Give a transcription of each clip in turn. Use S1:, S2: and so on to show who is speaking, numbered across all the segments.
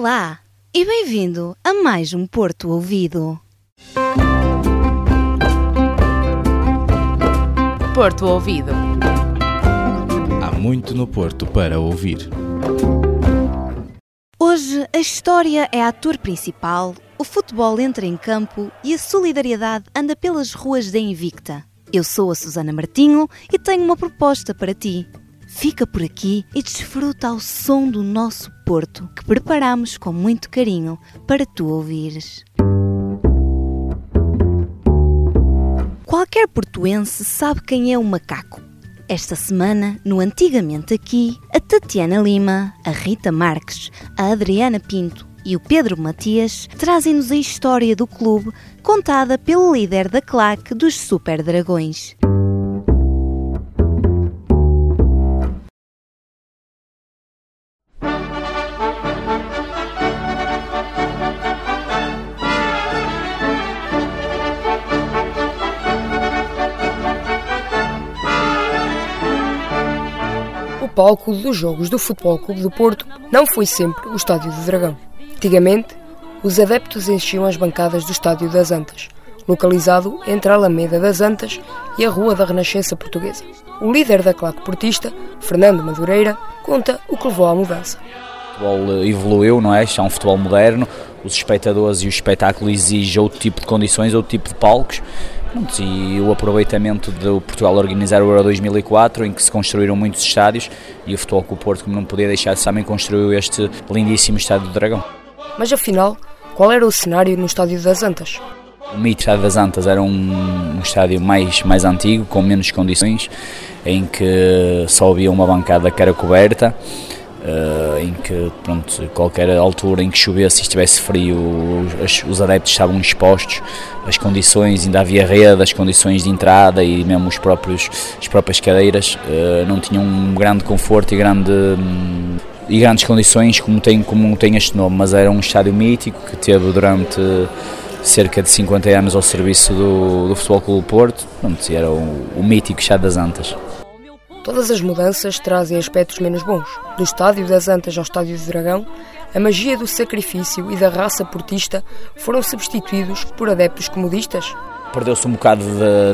S1: Olá e bem-vindo a mais um Porto Ouvido.
S2: Porto Ouvido.
S3: Há muito no Porto para ouvir.
S1: Hoje a história é ator principal, o futebol entra em campo e a solidariedade anda pelas ruas da Invicta. Eu sou a Susana Martinho e tenho uma proposta para ti. Fica por aqui e desfruta ao som do nosso Porto que preparamos com muito carinho para tu ouvires. Qualquer portuense sabe quem é o macaco. Esta semana, no Antigamente Aqui, a Tatiana Lima, a Rita Marques, a Adriana Pinto e o Pedro Matias trazem-nos a história do clube contada pelo líder da claque dos Super Dragões.
S4: Palco dos jogos do Futebol Clube do Porto não foi sempre o Estádio do Dragão. Antigamente, os adeptos enchiam as bancadas do Estádio das Antas, localizado entre a Alameda das Antas e a Rua da Renascença Portuguesa. O líder da claque portista, Fernando Madureira, conta o que levou à mudança.
S5: O futebol evoluiu, não é? Isto é um futebol moderno, os espectadores e o espetáculo exigem outro tipo de condições, outro tipo de palcos. Pronto, e o aproveitamento do Portugal organizar o Euro 2004, em que se construíram muitos estádios, e o Futebol com o Porto, como não podia deixar de também construiu este lindíssimo Estádio do Dragão.
S4: Mas afinal, qual era o cenário no Estádio das Antas?
S5: O mito Estádio das Antas era um, um estádio mais, mais antigo, com menos condições, em que só havia uma bancada que era coberta, Uh, em que pronto, qualquer altura em que chovesse e estivesse frio os, os, adeptos estavam expostos as condições, ainda havia rede, as condições de entrada e mesmo os próprios, as próprias cadeiras uh, não tinham um grande conforto e, grande, um, e grandes condições como tem, como tem este nome, mas era um estádio mítico que teve durante cerca de 50 anos ao serviço do, do Futebol Clube Porto, pronto, era o, o mítico Estádio das Antas.
S4: Todas as mudanças trazem aspectos menos bons. Do estádio das Antas ao estádio do Dragão, a magia do sacrifício e da raça portista foram substituídos por adeptos comodistas.
S5: Perdeu-se um bocado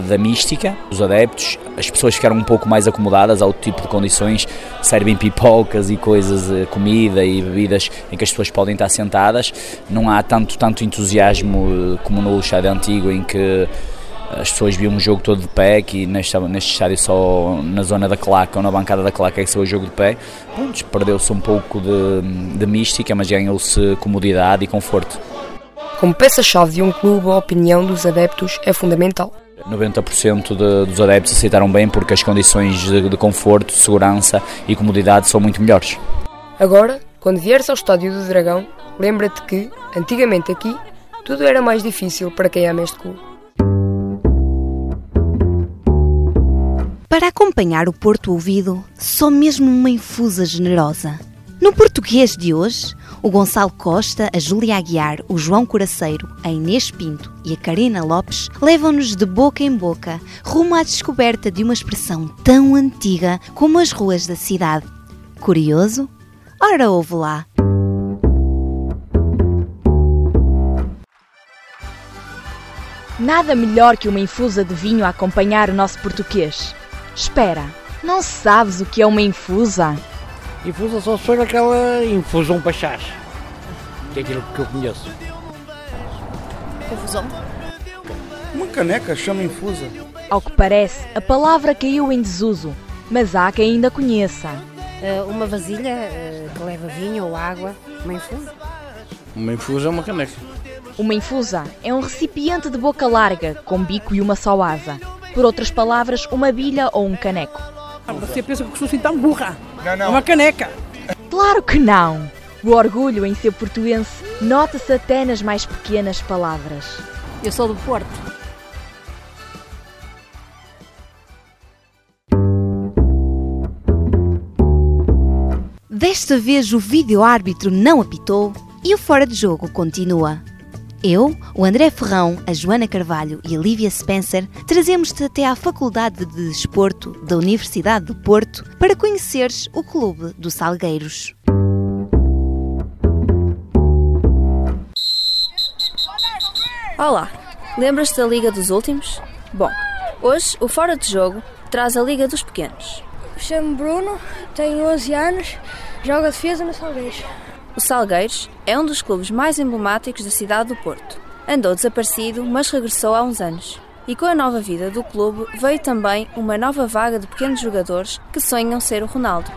S5: da, mística dos adeptos, as pessoas ficaram um pouco mais acomodadas ao tipo de condições, servem pipocas e coisas, eh, comida e bebidas em que as pessoas podem estar sentadas. Não há tanto, tanto entusiasmo eh, como no estádio antigo em que as pessoas viam um jogo todo de pé, que neste, neste estádio só na zona da claca ou na bancada da claca é que se o jogo de pé. Perdeu-se um pouco de, de mística, mas ganhou-se comodidade e conforto.
S4: Como peça-chave de um clube, a opinião dos adeptos é fundamental.
S5: 90% de, dos adeptos aceitaram bem porque as condições de, de conforto, segurança e comodidade são muito melhores.
S4: Agora, quando vieres ao Estádio do Dragão, lembra-te que, antigamente aqui, tudo era mais difícil para quem ama este clube.
S1: Para acompanhar o Porto Ouvido, só mesmo uma infusa generosa. No português de hoje, o Gonçalo Costa, a Júlia Aguiar, o João Coraceiro, a Inês Pinto e a Karina Lopes levam-nos de boca em boca rumo à descoberta de uma expressão tão antiga como as ruas da cidade. Curioso? Ora, ouve lá!
S2: Nada melhor que uma infusa de vinho a acompanhar o nosso português. Espera, não sabes o que é uma infusa?
S6: Infusa só se for aquela infusão para chás. Que é aquilo que eu conheço.
S2: Confusão?
S7: Uma caneca chama infusa.
S2: Ao que parece, a palavra caiu em desuso, mas há quem ainda conheça.
S8: Uh, uma vasilha uh, que leva vinho ou água, uma infusa.
S6: Uma infusa é uma caneca.
S2: Uma infusa é um recipiente de boca larga, com bico e uma só asa. Por outras palavras, uma bilha ou um caneco.
S9: Você pensa que sou assim tão burra?
S7: Não, não.
S9: Uma caneca.
S2: Claro que não! O orgulho em ser portuense nota-se até nas mais pequenas palavras.
S8: Eu sou do Porto.
S1: Desta vez o vídeo-árbitro não apitou e o fora de jogo continua. Eu, o André Ferrão, a Joana Carvalho e a Lívia Spencer trazemos-te até à Faculdade de Desporto da Universidade do Porto para conheceres o Clube dos Salgueiros.
S10: Olá, lembras-te da Liga dos Últimos? Bom, hoje o Fora de Jogo traz a Liga dos Pequenos.
S11: Chamo-me Bruno, tenho 11 anos, jogo a defesa no Salgueiros.
S10: O Salgueiros é um dos clubes mais emblemáticos da cidade do Porto. Andou desaparecido, mas regressou há uns anos. E com a nova vida do clube veio também uma nova vaga de pequenos jogadores que sonham ser o Ronaldo.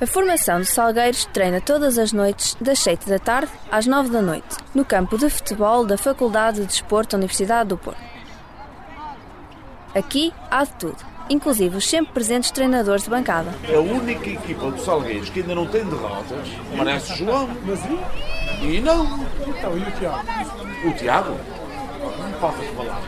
S10: A formação do Salgueiros treina todas as noites, das 7 da tarde às 9 da noite, no campo de futebol da Faculdade de Desporto da Universidade do Porto. Aqui há de tudo, inclusive os sempre presentes treinadores de bancada.
S12: A única equipa do Salgueiros que ainda não tem derrotas parece João. E não.
S13: Então, e o Tiago?
S12: O Tiago? Não faltas palavras.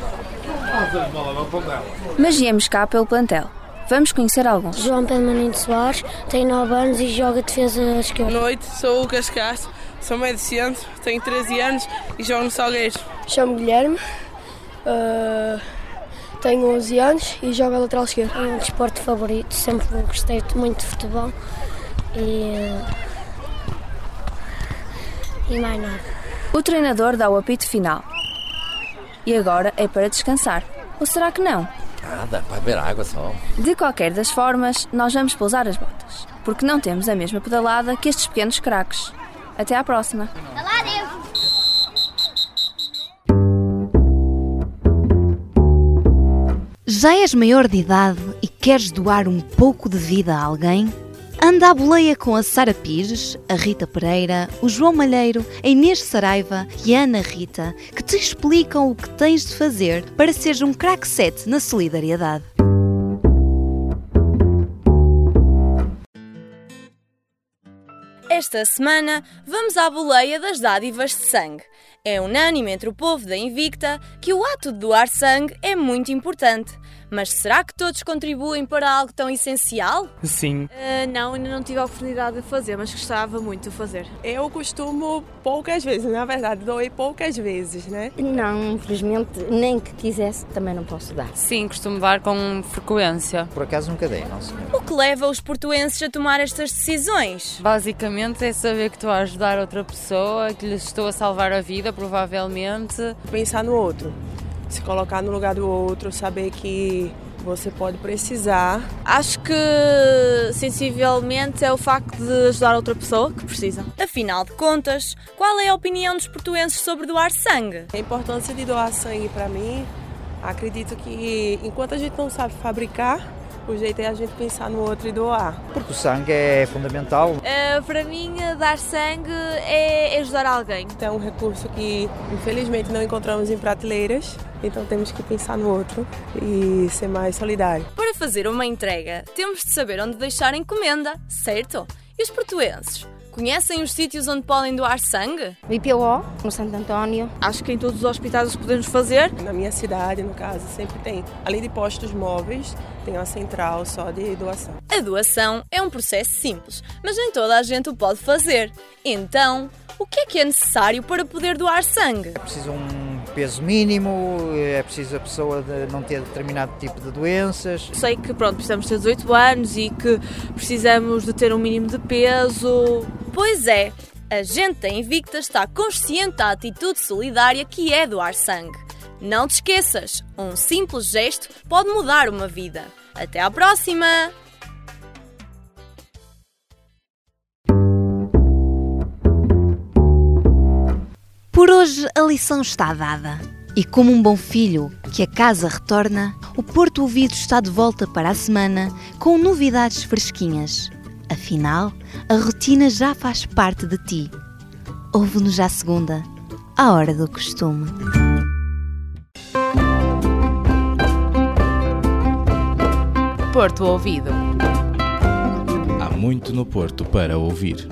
S12: Faltas palavras, não dela.
S10: Mas viemos cá pelo plantel. Vamos conhecer alguns.
S11: João Pedro Maninho de Soares, tem 9 anos e joga defesa esquerda.
S14: Boa noite, sou o Lucas Castro, sou médio centro, tenho 13 anos e jogo no Salgueiros.
S15: Chamo Guilherme, uh, tenho 11 anos e jogo a lateral esquerda.
S11: É um desporto favorito, sempre gostei muito de futebol e, e mais nada.
S10: O treinador dá o apito final. E agora é para descansar. Ou será que não?
S16: Nada, vai beber água só.
S10: De qualquer das formas, nós vamos pousar as botas, porque não temos a mesma pedalada que estes pequenos craques. Até à próxima.
S1: Já és maior de idade e queres doar um pouco de vida a alguém? Anda à boleia com a Sara Pires, a Rita Pereira, o João Malheiro, a Inês Saraiva e a Ana Rita, que te explicam o que tens de fazer para seres um crack set na solidariedade.
S17: Esta semana vamos à boleia das dádivas de sangue. É unânime entre o povo da Invicta que o ato de doar sangue é muito importante. Mas será que todos contribuem para algo tão essencial?
S18: Sim.
S19: Uh, não, ainda não tive a oportunidade de fazer, mas gostava muito de fazer.
S14: Eu costumo poucas vezes, na verdade, doei poucas vezes, né?
S8: Não, infelizmente, nem que quisesse, também não posso dar.
S20: Sim, costumo dar com frequência.
S21: Por acaso nunca dei, não senhor.
S17: O que leva os portuenses a tomar estas decisões?
S20: Basicamente é saber que estou a ajudar outra pessoa, que lhes estou a salvar a vida, provavelmente.
S14: Pensar no outro se colocar no lugar do outro, saber que você pode precisar.
S19: Acho que sensivelmente é o facto de ajudar outra pessoa que precisa.
S17: Afinal de contas, qual é a opinião dos portuenses sobre doar sangue?
S14: A importância de doar sangue para mim, acredito que enquanto a gente não sabe fabricar, o jeito é a gente pensar no outro e doar.
S21: Porque o sangue é fundamental.
S19: Uh, para mim, dar sangue é ajudar alguém.
S14: É um recurso que, infelizmente, não encontramos em prateleiras, então temos que pensar no outro e ser mais solidário.
S17: Para fazer uma entrega, temos de saber onde deixar a encomenda, certo? E os portuenses? Conhecem os sítios onde podem doar sangue?
S8: IPO, no Santo António.
S19: Acho que em todos os hospitais podemos fazer.
S14: Na minha cidade, no caso, sempre tem, além de postos móveis, tem uma central só de doação.
S17: A doação é um processo simples, mas nem toda a gente o pode fazer. Então, o que é que é necessário para poder doar sangue?
S21: É preciso um peso mínimo, é preciso a pessoa de não ter determinado tipo de doenças.
S19: Sei que pronto, precisamos ter 18 anos e que precisamos de ter um mínimo de peso.
S17: Pois é, a gente da Invicta está consciente da atitude solidária que é doar sangue. Não te esqueças, um simples gesto pode mudar uma vida. Até à próxima!
S1: Por hoje a lição está dada. E como um bom filho que a casa retorna, o Porto Ouvido está de volta para a semana com novidades fresquinhas. Afinal, a rotina já faz parte de ti. Ouve-nos já segunda, à hora do costume.
S2: Porto Ouvido.
S3: Há muito no Porto para ouvir.